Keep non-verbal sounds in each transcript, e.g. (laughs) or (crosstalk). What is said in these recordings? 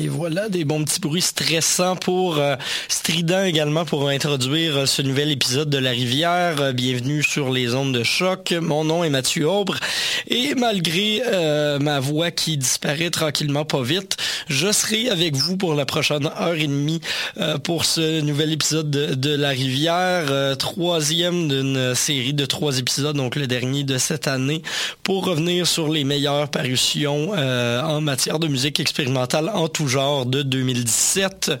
Et voilà, des bons petits bruits stressants pour euh, strident également pour introduire euh, ce nouvel épisode de La Rivière. Euh, bienvenue sur les ondes de choc. Mon nom est Mathieu Aubre et malgré ma voix qui disparaît tranquillement pas vite, je serai avec vous pour la prochaine heure et demie pour ce nouvel épisode de, La Rivière, troisième d'une série de trois épisodes, donc le dernier de cette année, pour revenir sur les meilleures parutions en matière de musique expérimentale en tout genre de 2017.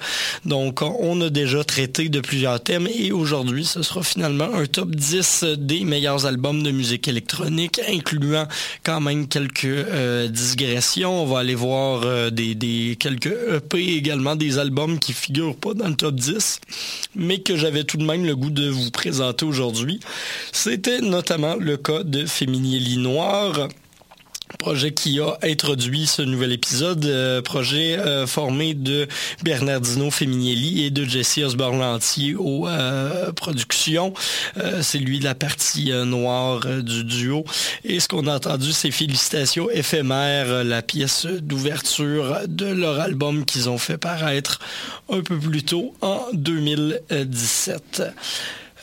Donc, on a déjà traité de plusieurs thèmes et aujourd'hui, ce sera finalement un top 10 des meilleurs albums de musique électronique, incluant quand même quelques euh, digressions. On va aller voir euh, des, quelques EP également, des albums qui figurent pas dans le top 10, mais que j'avais tout de même le goût de vous présenter aujourd'hui. C'était notamment le cas de Féminieli Noir projet qui a introduit ce nouvel épisode, euh, projet euh, formé de Bernardino Feminielli et de Jesse Osborne-Lantier aux euh, productions. c'est lui la partie noire du duo. Et ce qu'on a entendu, c'est Félicitations éphémères, la pièce d'ouverture de leur album qu'ils ont fait paraître un peu plus tôt en 2017.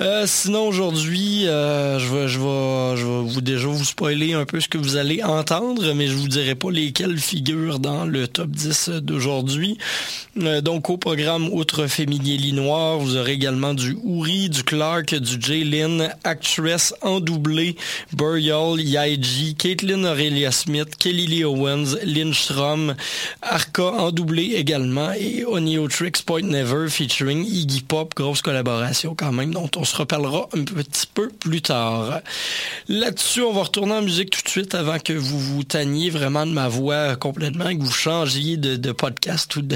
Euh, sinon, aujourd'hui, euh, je, vais, déjà vous spoiler un peu ce que vous allez entendre, mais je vous dirai pas lesquels figurent dans le top 10 d'aujourd'hui. Euh, donc, au programme, outre Féminier Noir, vous aurez également du Ouri, du Clark, du Jaylin, Actress en doublé, Burial, Yaiji, Caitlin Aurelia Smith, Kelly Lee Owens, Lindstrom, Arca en doublé également, et Tricks Point Never featuring Iggy Pop, grosse collaboration quand même, dont on on se reparlera un petit peu plus tard. Là-dessus, on va retourner en musique tout de suite avant que vous vous tanniez vraiment de ma voix complètement, que vous changiez de, podcast ou de,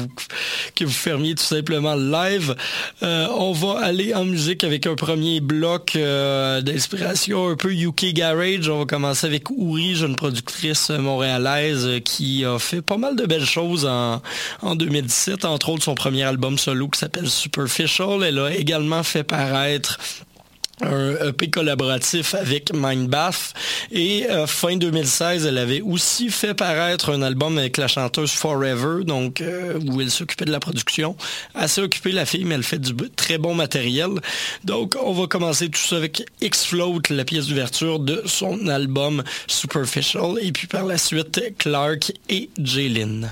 (laughs) que vous fermiez tout simplement live. Euh, on va aller en musique avec un premier bloc euh, d'inspiration un peu UK Garage. On va commencer avec Ouri, jeune productrice montréalaise qui a fait pas mal de belles choses en, en 2017, entre autres son premier album solo qui s'appelle Superficial. Elle a également fait paraître un EP collaboratif avec Mindbath. Et euh, fin 2016 elle avait aussi fait paraître un album avec la chanteuse Forever donc euh, où elle s'occupait de la production. Assez occupée la fille mais elle fait du très bon matériel. Donc on va commencer tout ça avec X-Float la pièce d'ouverture de son album Superficial et puis par la suite Clark et Jaylin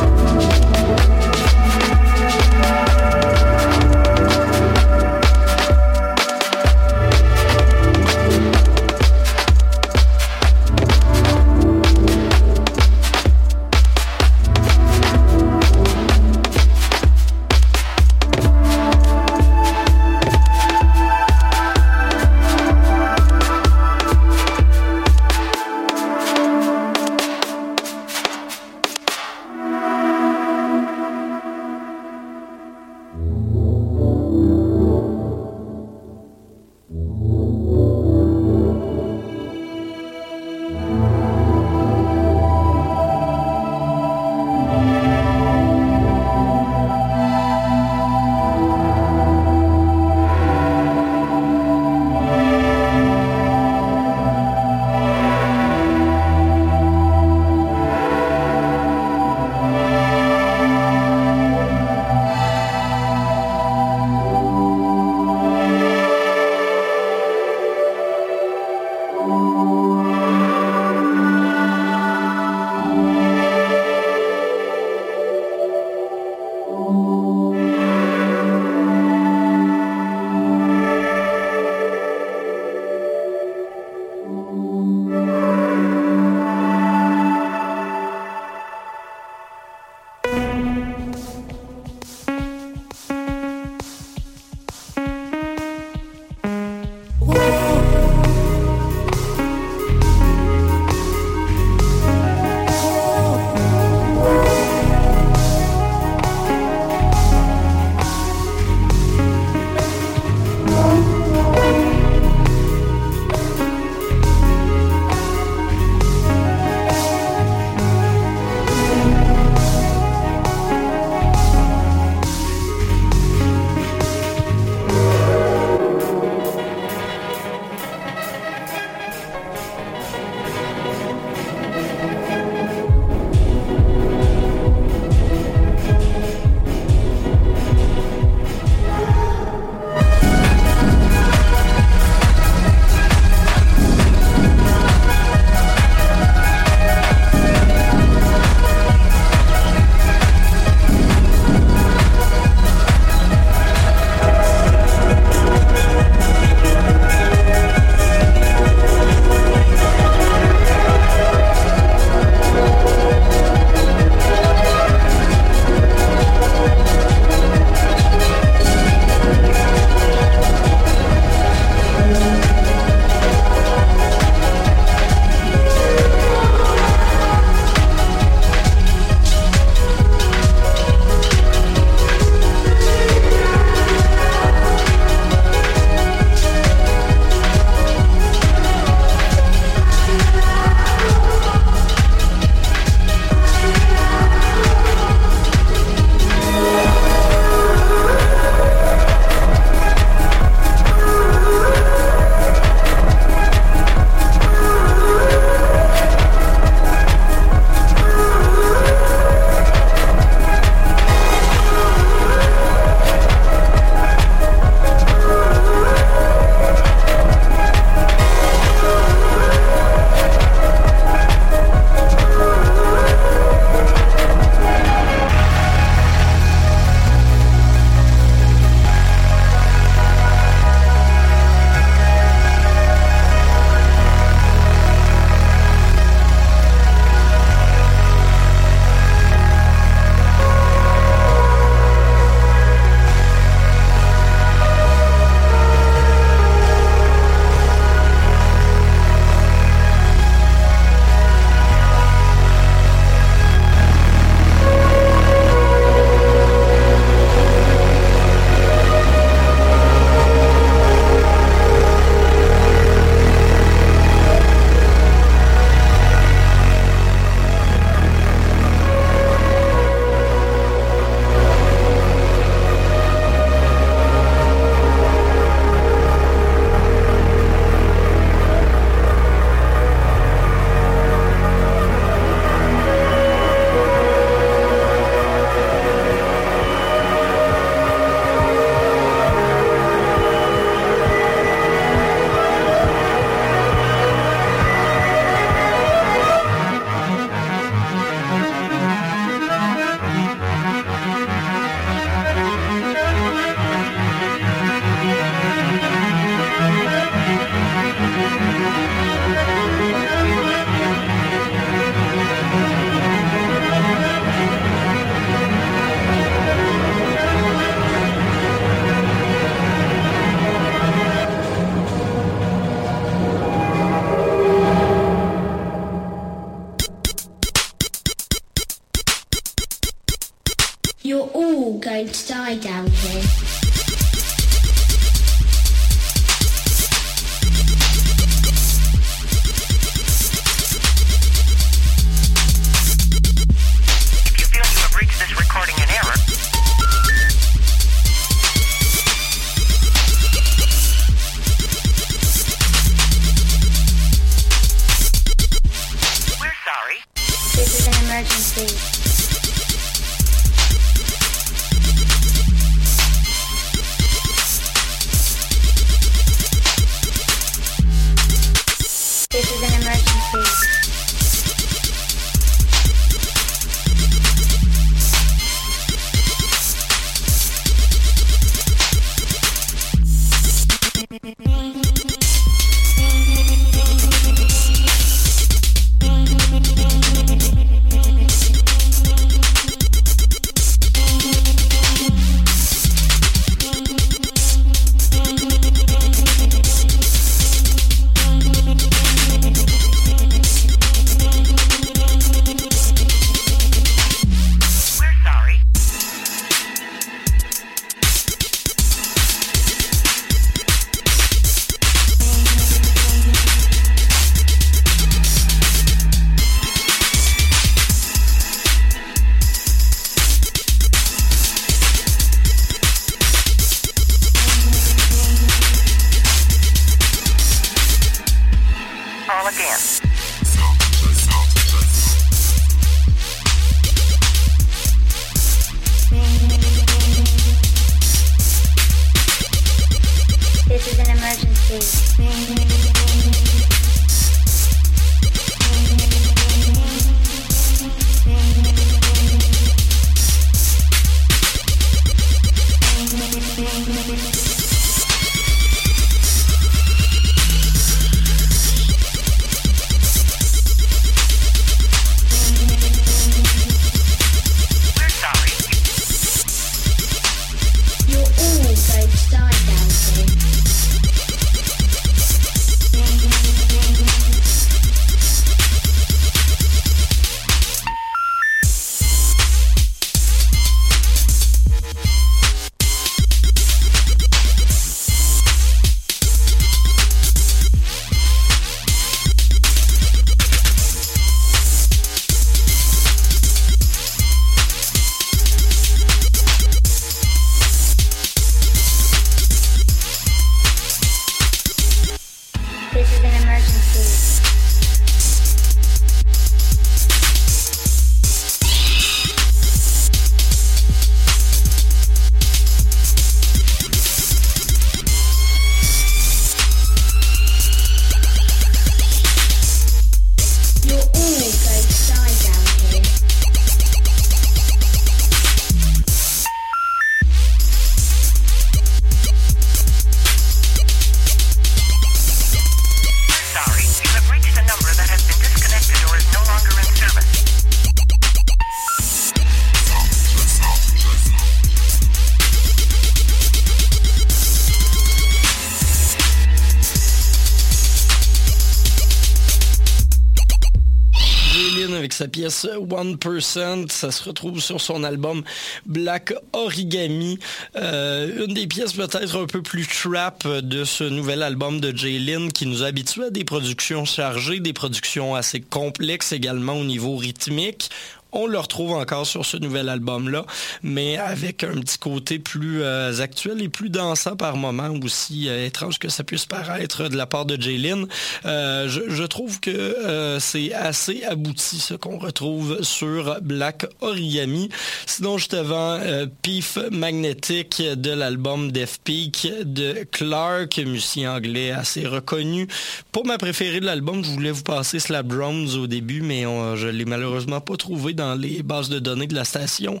Pièce 1%, ça se retrouve sur son album Black Origami. Euh, une des pièces peut-être un peu plus trap de ce nouvel album de Jaylin qui nous habitue à des productions chargées, des productions assez complexes également au niveau rythmique. On le retrouve encore sur ce nouvel album-là, mais avec un petit côté plus euh, actuel et plus dansant par moment, aussi euh, étrange que ça puisse paraître de la part de Jaylin. Euh, je, trouve que c'est assez abouti ce qu'on retrouve sur Black Origami. Sinon, juste avant, Pif Magnetic de l'album Death Peak de Clark, musicien anglais assez reconnu. Pour ma préférée de l'album, je voulais vous passer Slap Drums au début, mais on- je l'ai malheureusement pas trouvé les bases de données de la station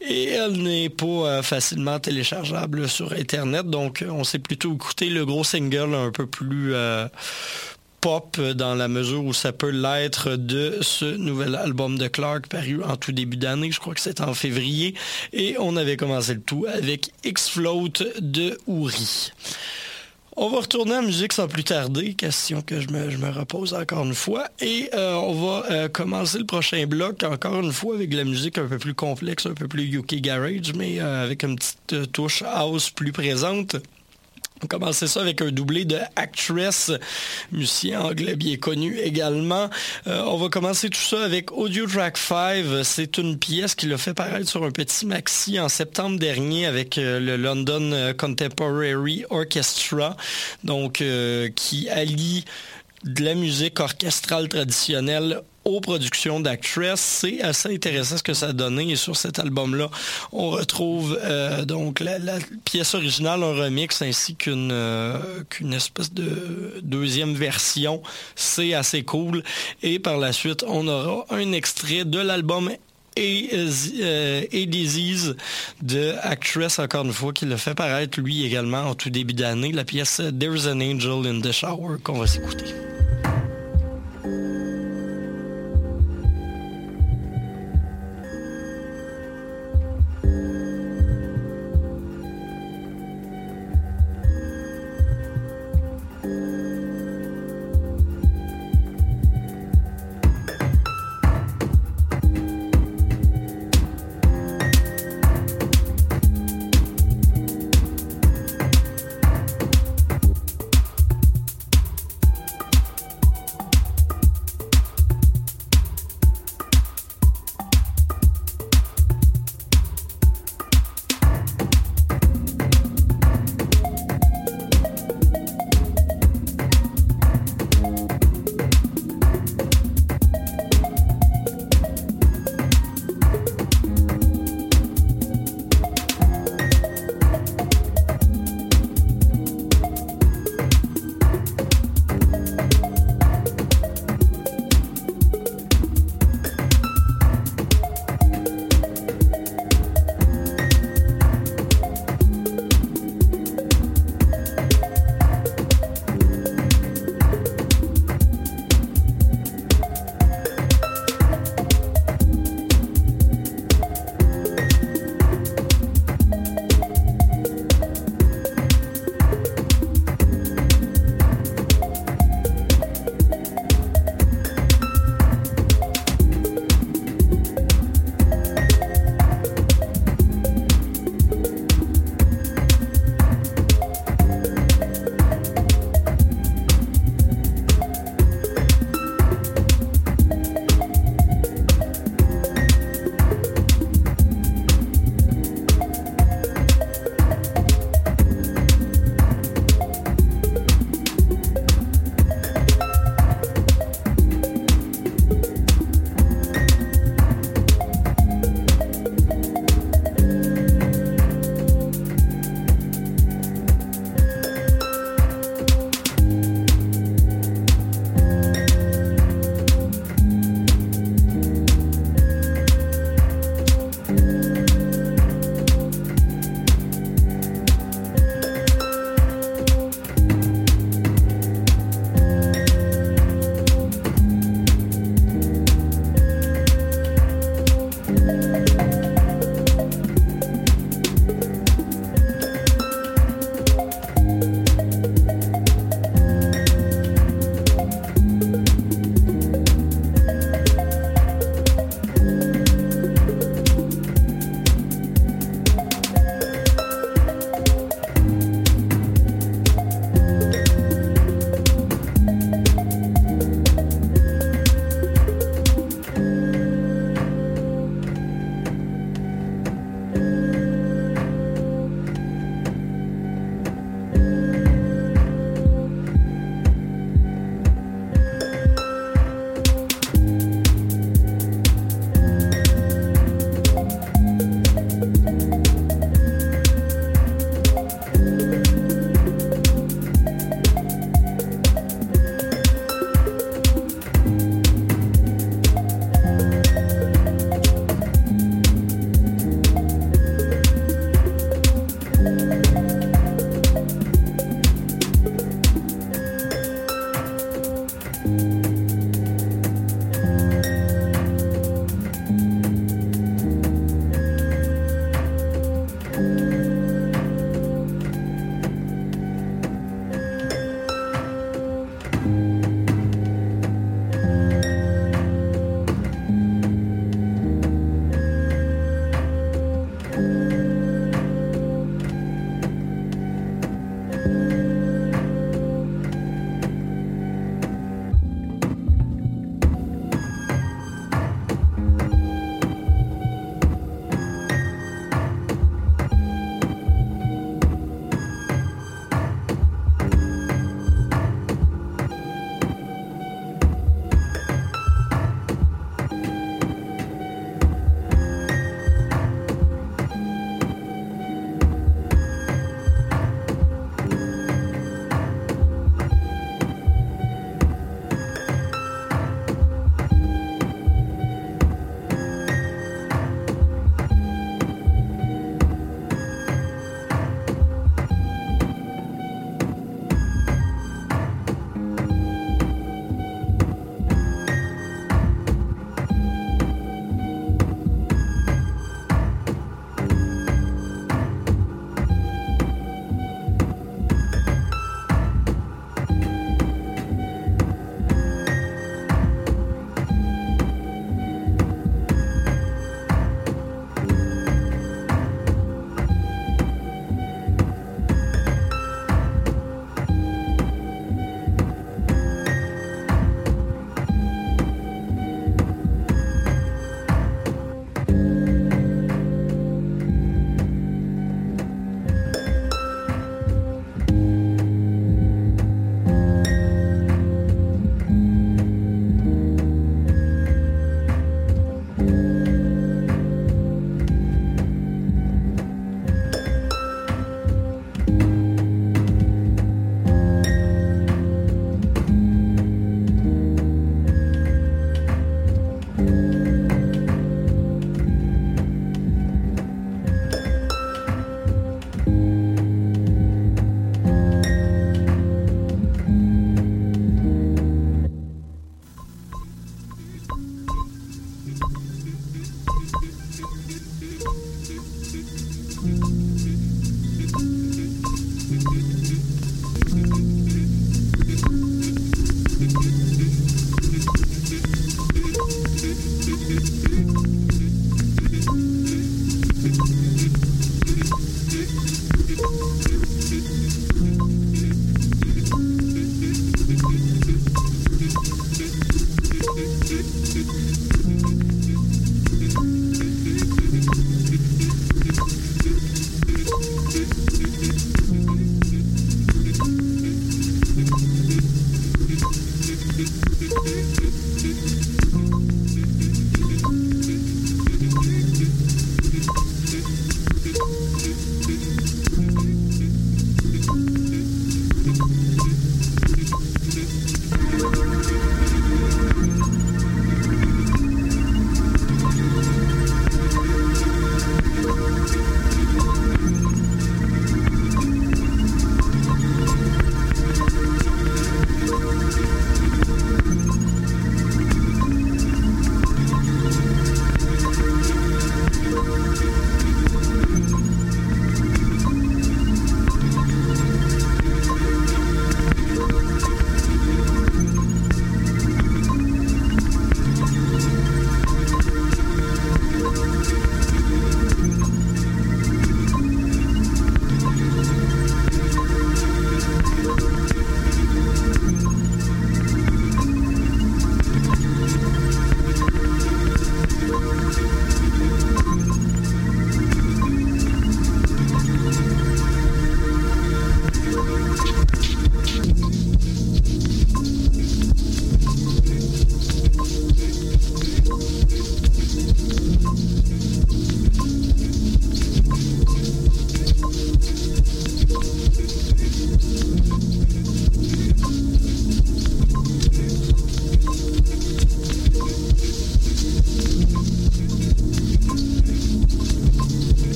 et elle n'est pas euh, facilement téléchargeable sur Internet. Donc, on s'est plutôt écouté le gros single un peu plus euh, pop dans la mesure où ça peut l'être de ce nouvel album de Clark paru en tout début d'année. Je crois que c'est en février. Et on avait commencé le tout avec X-Float de Ouri. On va retourner en musique sans plus tarder, question que je me, repose encore une fois. Et euh, on va euh, commencer le prochain bloc, encore une fois, avec de la musique un peu plus complexe, un peu plus UK Garage, mais euh, avec une petite touche house plus présente. On commençait ça avec un doublé de Actress, musicien anglais bien connu également. Euh, on va commencer tout ça avec Audio Track 5. C'est une pièce qu'il a fait paraître sur un petit maxi en septembre dernier avec euh, le London euh, Contemporary Orchestra, donc qui allie de la musique orchestrale traditionnelle aux productions d'Actress. C'est assez intéressant ce que ça a donné. Et sur cet album-là, on retrouve euh, donc la, pièce originale, un remix, ainsi qu'une euh, qu'une espèce de deuxième version. C'est assez cool. Et par la suite, on aura un extrait de l'album et, euh, Disease de Actress, encore une fois, qui l'a fait paraître lui également en tout début d'année, la pièce There's an Angel in the Shower qu'on va s'écouter.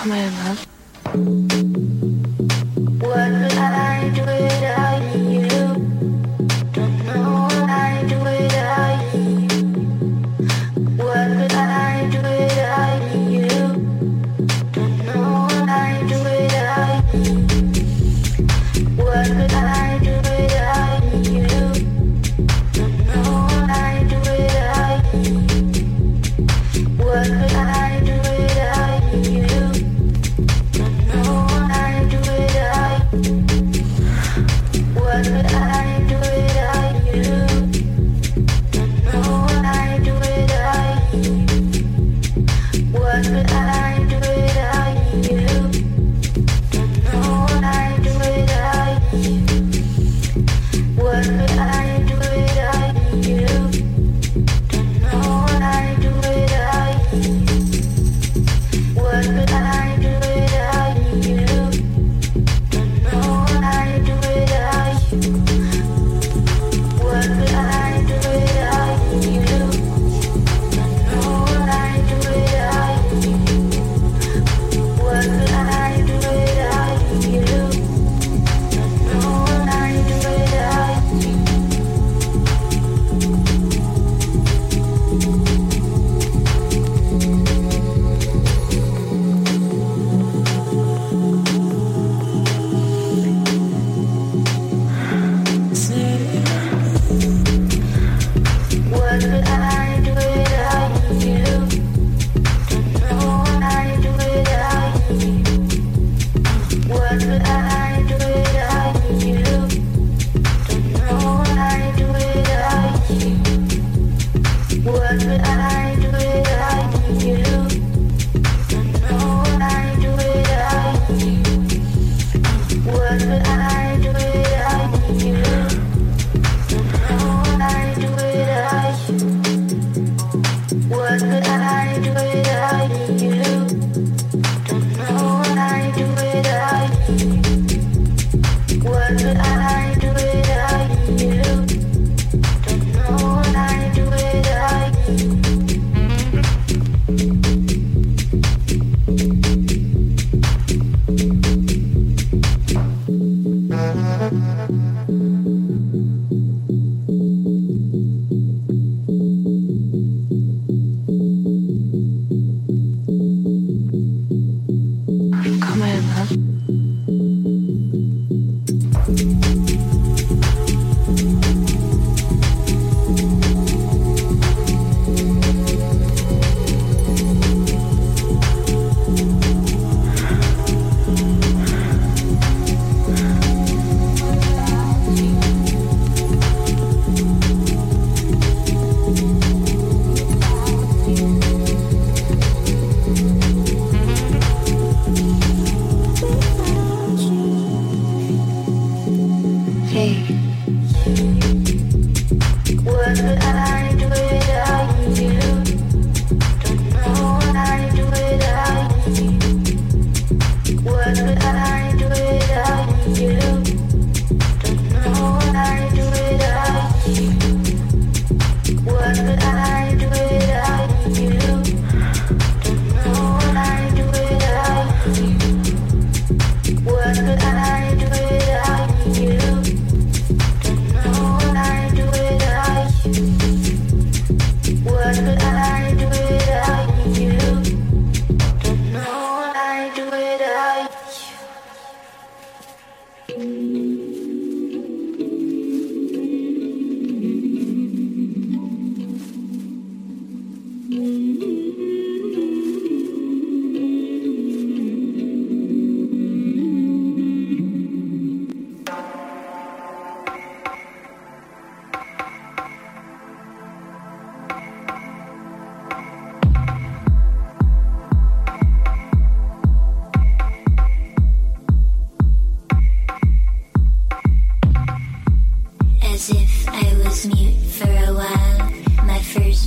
Come in, love.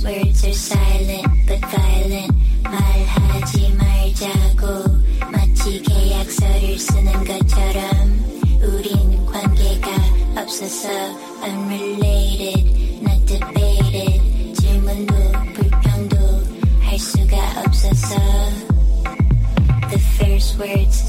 Words are silent but violent. 말하지 말자고 마치 계약서를 쓰는 것처럼 우린 관계가 없어서 unrelated, not debated. 질문도 불평도 할 수가 없어서 the first words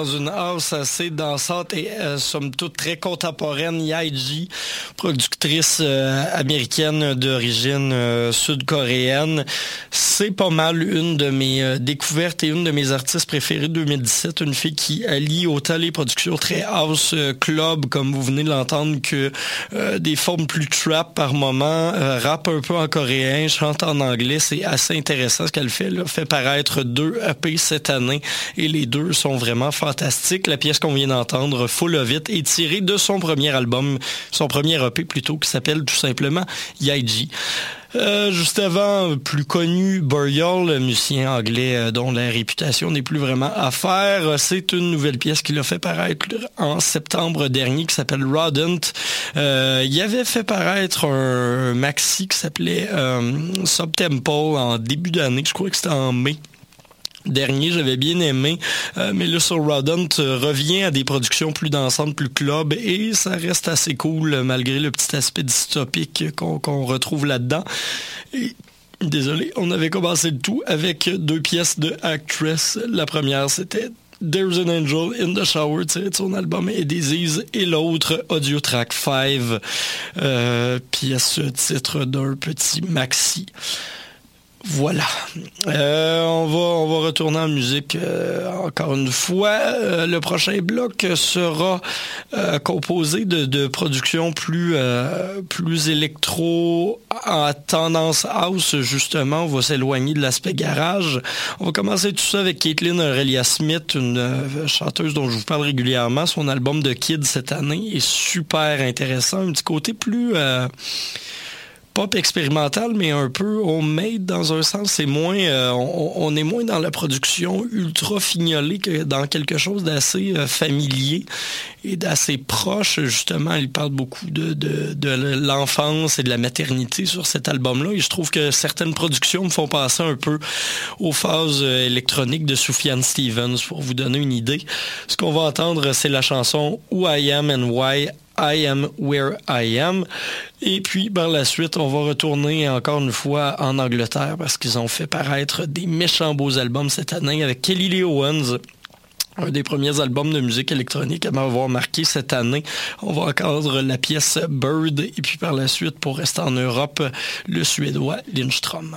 dans une house assez dansante et euh, somme toute très contemporaine, Yaiji, productrice euh, américaine d'origine euh, sud-coréenne. C'est pas mal une de mes découvertes et une de mes artistes préférées de 2017. Une fille qui allie autant les productions très house club, comme vous venez de l'entendre, que des formes plus trap par moment, rappe un peu en coréen, chante en anglais. C'est assez intéressant ce qu'elle fait. Là. Fait paraître deux EP cette année et les deux sont vraiment fantastiques. La pièce qu'on vient d'entendre, Full of It, est tirée de son premier album, son premier EP plutôt, qui s'appelle tout simplement Yaiji. Euh, juste avant, plus connu, Burial, musicien anglais euh, dont la réputation n'est plus vraiment à faire. C'est une nouvelle pièce qu'il a fait paraître en septembre dernier qui s'appelle Rodent. Euh, il avait fait paraître un maxi qui s'appelait euh, en début d'année, je crois que c'était en mai dernier, j'avais bien aimé, euh, mais là sur Rodent euh, revient à des productions plus dansantes, plus club, et ça reste assez cool malgré le petit aspect dystopique qu'on retrouve là-dedans. Désolé, on avait commencé le tout avec deux pièces de Actress. La première, c'était There's an Angel in the Shower, tiré de son album Et Disease, et l'autre, Audio Track 5, euh, pièce titre d'un petit maxi. Voilà. Euh, on va on va retourner en musique euh, encore une fois. Euh, le prochain bloc sera composé de, de productions plus plus électro en tendance house justement. On va s'éloigner de l'aspect garage. On va commencer tout ça avec Caitlin Aurelia Smith, une chanteuse dont je vous parle régulièrement. Son album de Kid cette année est super intéressant. Un petit côté plus pop expérimental, mais un peu homemade dans un sens. C'est moins, euh, on, est moins dans la production ultra fignolée que dans quelque chose d'assez euh, familier et d'assez proche. Justement, il parle beaucoup de, de, de l'enfance et de la maternité sur cet album-là. Et je trouve que certaines productions me font penser un peu aux phases euh, électroniques de Sufjan Stevens, pour vous donner une idée. Ce qu'on va entendre, c'est la chanson Who I Am and Why I Am Where I Am. Et puis, par la suite, on va retourner encore une fois en Angleterre parce qu'ils ont fait paraître des méchants beaux albums cette année avec Kelly Lee Owens. Un des premiers albums de musique électronique à m'avoir marqué cette année. On va entendre la pièce Bird et puis par la suite, pour rester en Europe, le Suédois Lindström.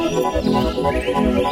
I'm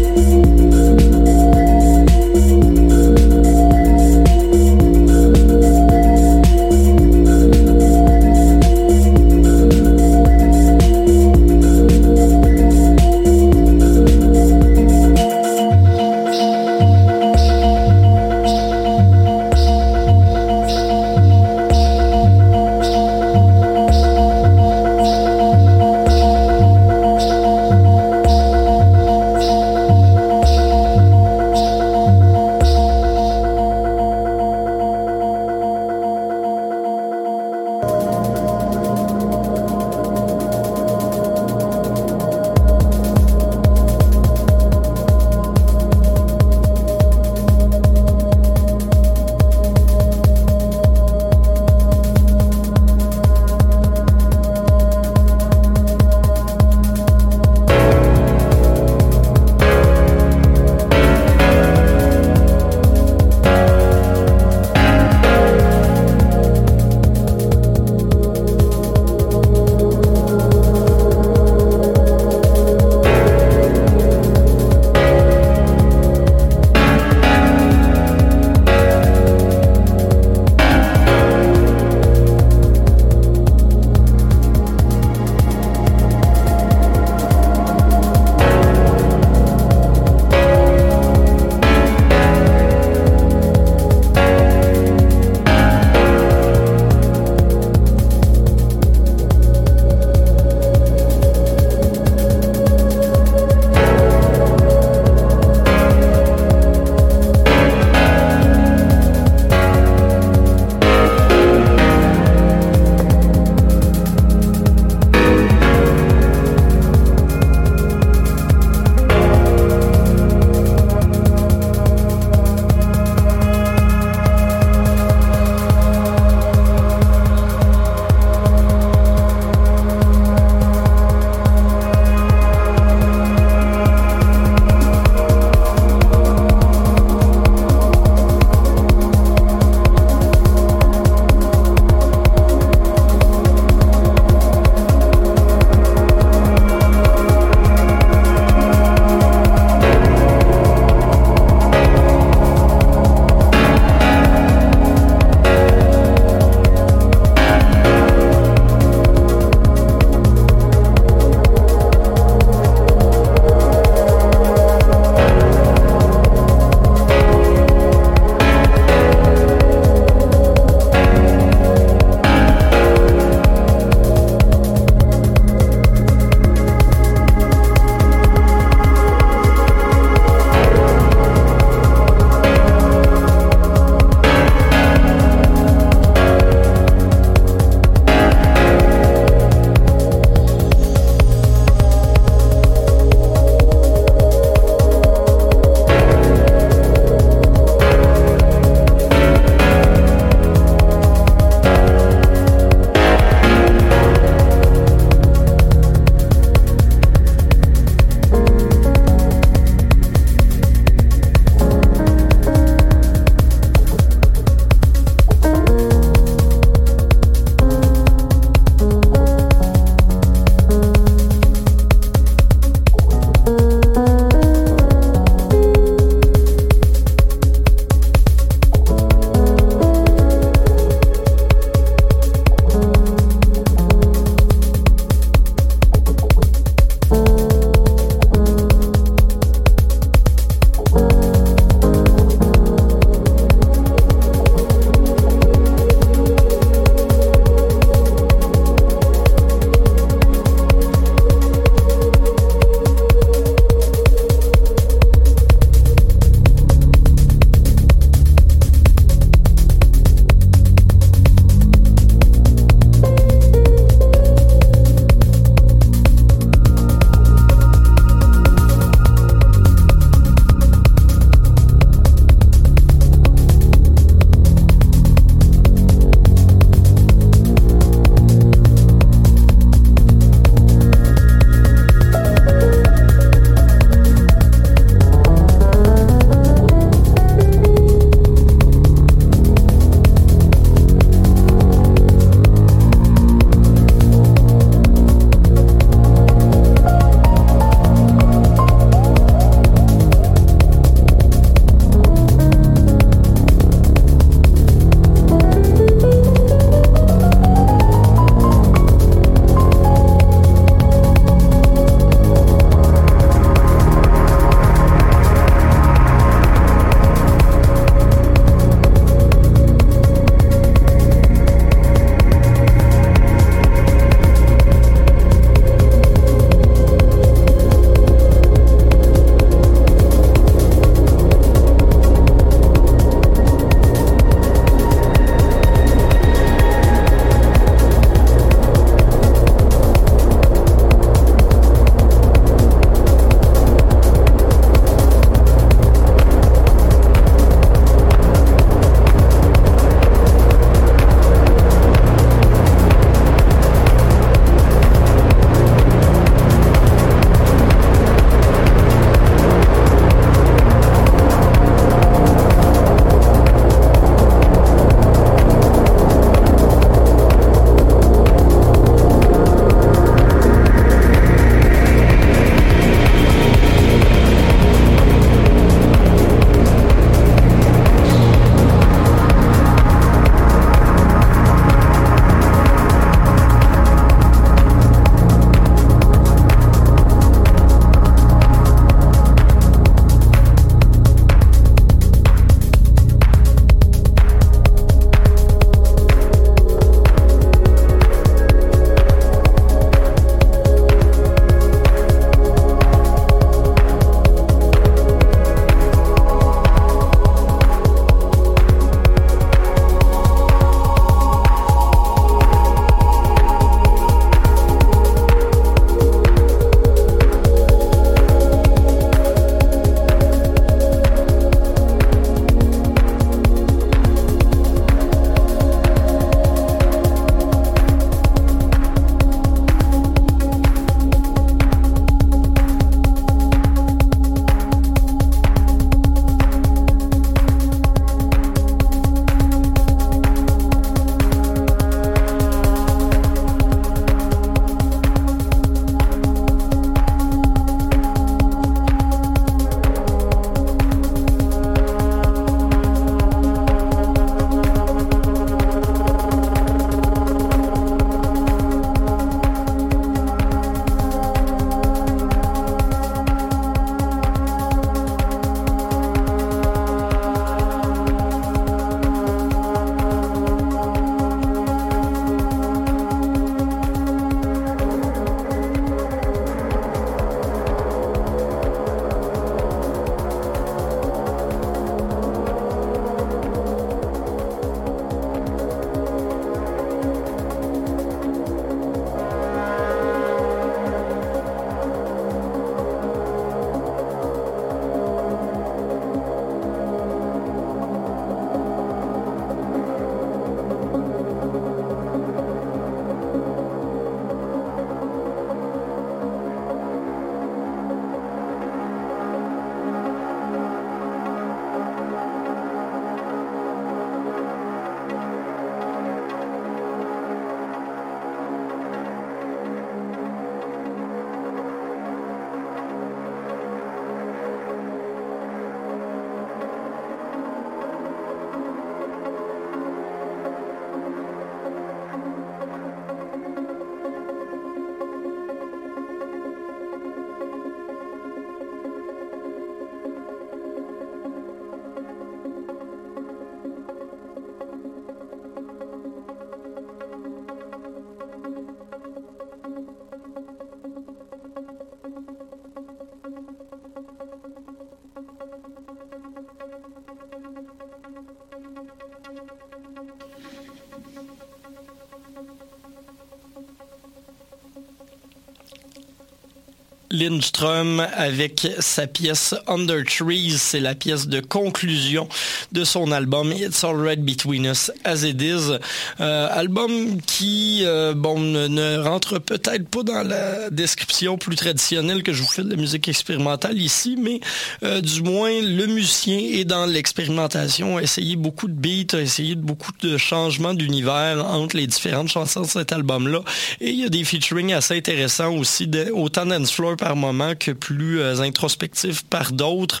Avec sa pièce Under Trees. C'est la pièce de conclusion de son album It's Alright Between Us As It Is. Euh, album qui, euh, bon, ne, ne rentre peut-être pas dans la description plus traditionnelle que je vous fais de la musique expérimentale ici, mais euh, du moins le musicien est dans l'expérimentation, a essayé beaucoup de beats, a essayé beaucoup de changements d'univers entre les différentes chansons de cet album-là. Et il y a des featuring assez intéressants aussi, de, autant dance floor par moment que plus euh, introspectifs par d'autres.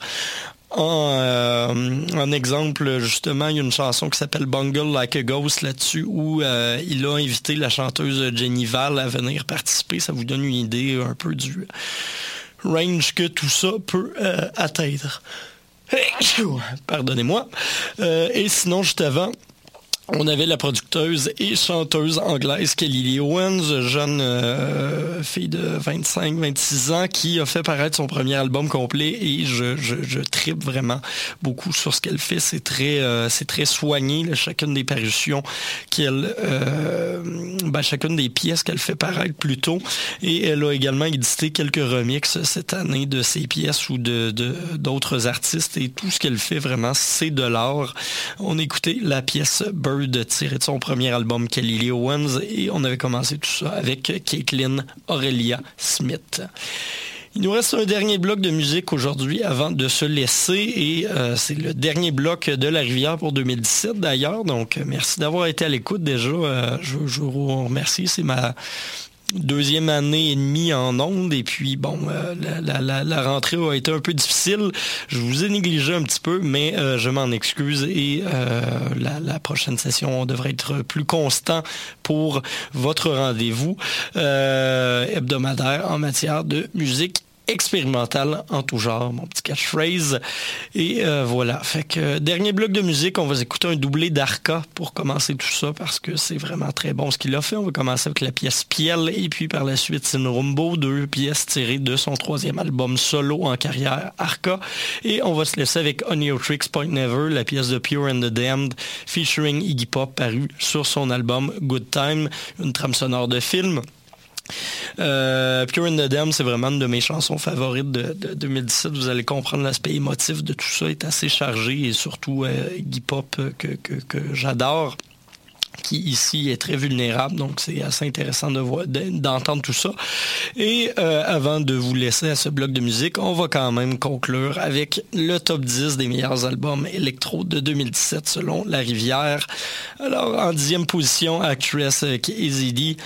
En, euh, exemple, justement, il y a une chanson qui s'appelle Bungle Like a Ghost là-dessus où euh, il a invité la chanteuse Jenny Val à venir participer. Ça vous donne une idée un peu du range que tout ça peut atteindre. Pardonnez-moi. Et sinon, juste avant, on avait la producteuse et chanteuse anglaise Kelly Lee Owens, jeune euh, fille de 25-26 ans qui a fait paraître son premier album complet et je, tripe vraiment beaucoup sur ce qu'elle fait. C'est très, euh, soigné, chacune des parutions qu'elle, euh, ben, chacune des pièces qu'elle fait paraître plutôt. Et elle a également édité quelques remixes cette année de ses pièces ou de, d'autres artistes et tout ce qu'elle fait vraiment, c'est de l'art. On écoutait la pièce Bird de tirer de son premier album Kelly Owens et on avait commencé tout ça avec Caitlin Aurelia Smith. Il nous reste un dernier bloc de musique aujourd'hui avant de se laisser et euh, c'est le dernier bloc de La Rivière pour 2017 d'ailleurs. Donc merci d'avoir été à l'écoute déjà. Euh, je, je vous remercie. C'est ma deuxième année et demie en ondes et puis bon euh, la, rentrée a été un peu difficile. Je vous ai négligé un petit peu mais euh, je m'en excuse et euh, la, la, prochaine session devrait être plus constant pour votre rendez-vous hebdomadaire en matière de musique expérimental en tout genre, mon petit catchphrase. Et euh, voilà. Fait que dernier bloc de musique, on va écouter un doublé d'Arca pour commencer tout ça parce que c'est vraiment très bon ce qu'il a fait. On va commencer avec la pièce Piel et puis par la suite Sin Rumbo, deux pièces tirées de son troisième album solo en carrière Arca. Et on va se laisser avec Tricks Point Never, la pièce de Pure and the Damned featuring Iggy Pop paru sur son album Good Time, une trame sonore de film. Euh, Pure in the Dam, c'est vraiment une de mes chansons favorites de, de 2017. Vous allez comprendre l'aspect émotif de tout ça est assez chargé et surtout euh, que, que, que j'adore qui ici est très vulnérable, donc c'est assez intéressant d'entendre tout ça. Et euh, avant de vous laisser à ce bloc de musique, on va quand même conclure avec le top 10 des meilleurs albums électro de 2017 selon La Rivière. Alors, en dixième position, Actress avec Easy D.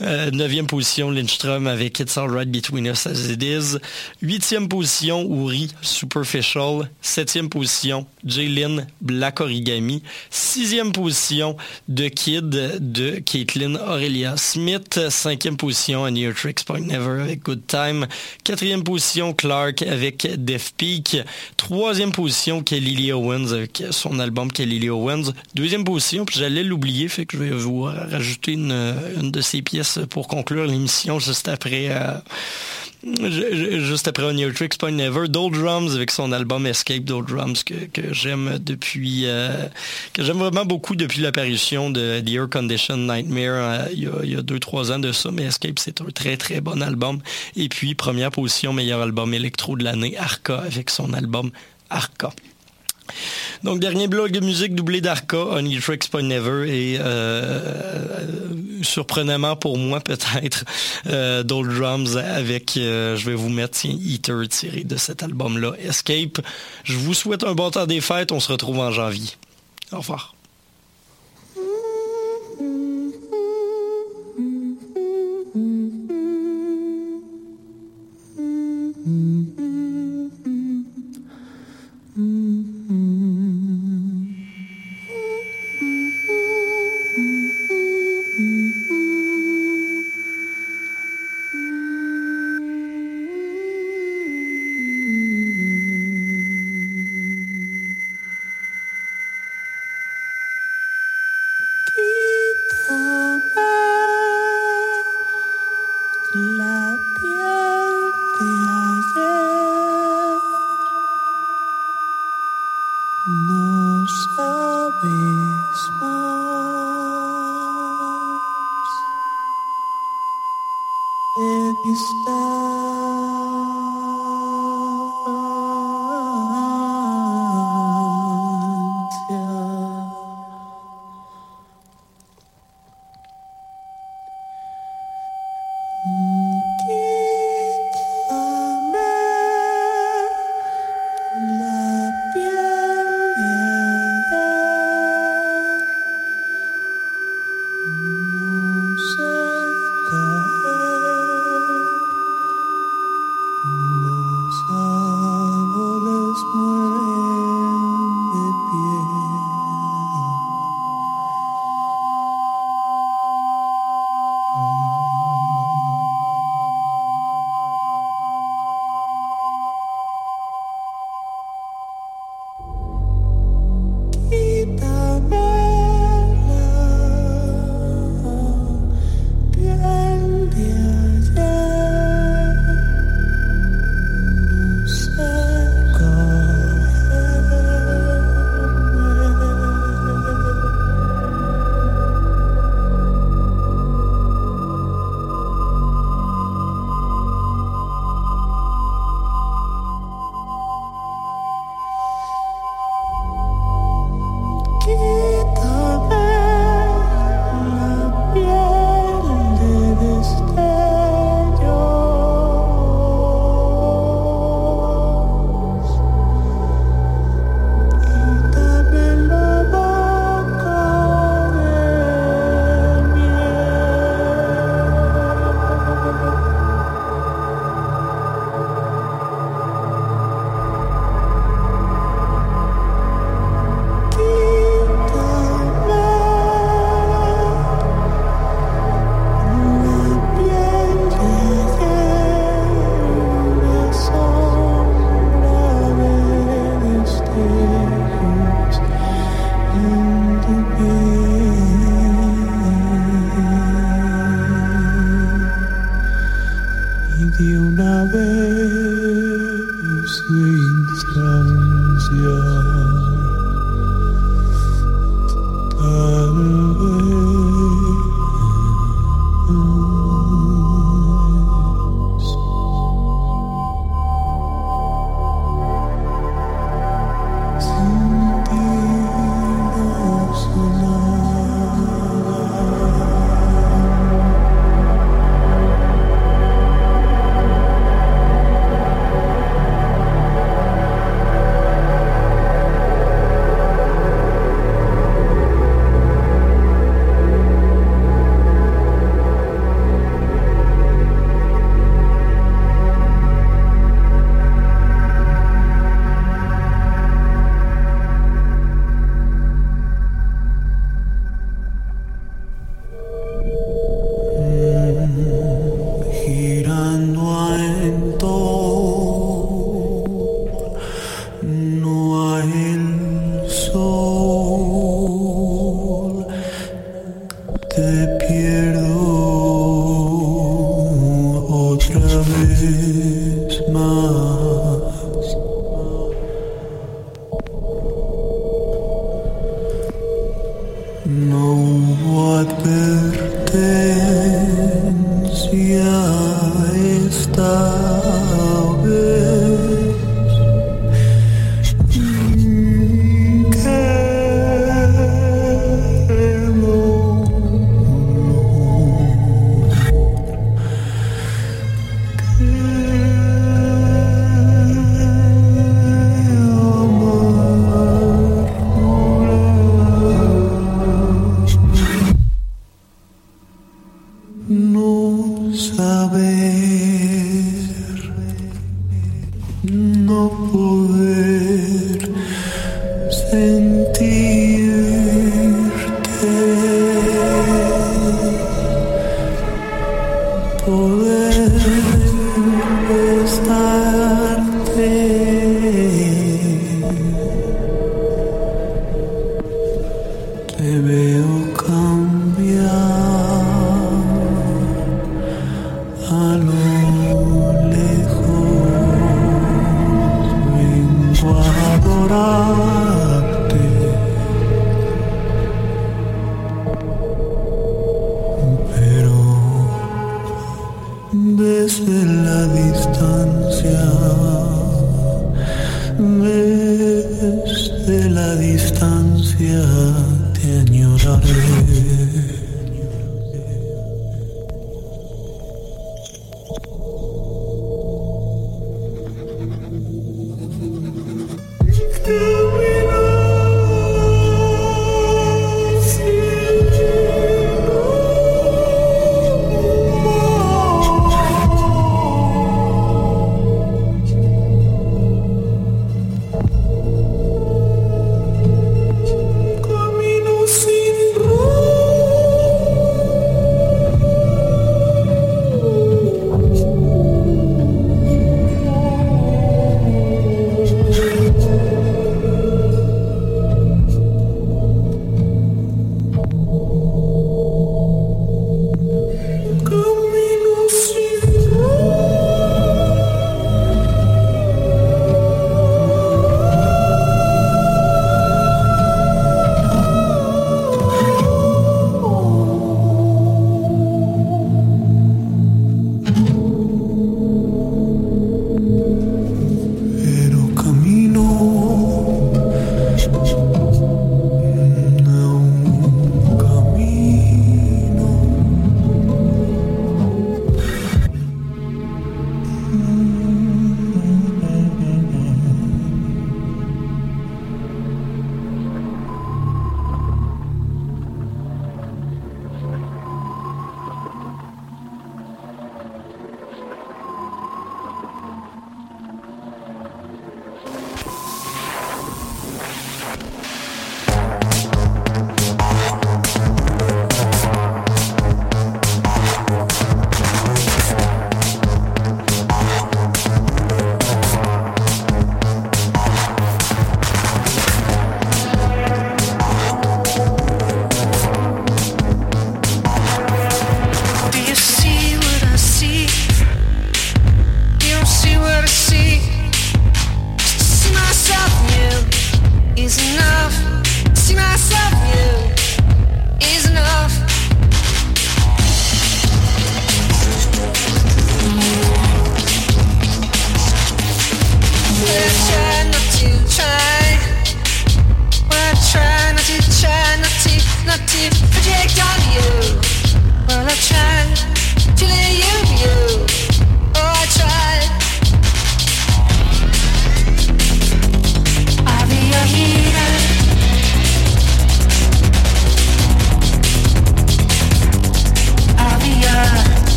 Euh, neuvième position, Lindström avec It's Alright Between Us As It Is. Huitième position, Uri, Superficial. Septième position, Jaylin, Black Origami. Sixième position, The Kid de Caitlin Aurelia Smith. Cinquième position, A New Tricks Point Never avec Good Time. Quatrième position, Clark avec Def Peak. Troisième position, Kelly Lee Owens avec son album Kelly Lee Owens. Deuxième position, puis j'allais l'oublier, fait que je vais vous rajouter une, de ces pièces pour conclure l'émission juste après... Euh, juste après On Your Tricks Point Never, Drums avec son album Escape Drums que, que j'aime depuis euh, que j'aime vraiment beaucoup depuis l'apparition de The Air Condition Nightmare euh, il, y a, il y a deux trois ans de ça, mais Escape c'est un très très bon album. Et puis première position meilleur album électro de l'année Arca avec son album Arca. Donc, dernier blog de musique doublé d'Arca, On Tricks Point Never, et euh, surprenamment pour moi peut-être, euh, Drums avec, euh, je vais vous mettre Eater tiré de cet album-là, Escape. Je vous souhaite un bon temps des fêtes, on se retrouve en janvier. Au revoir. Desde la distancia, desde la distancia te añoraré.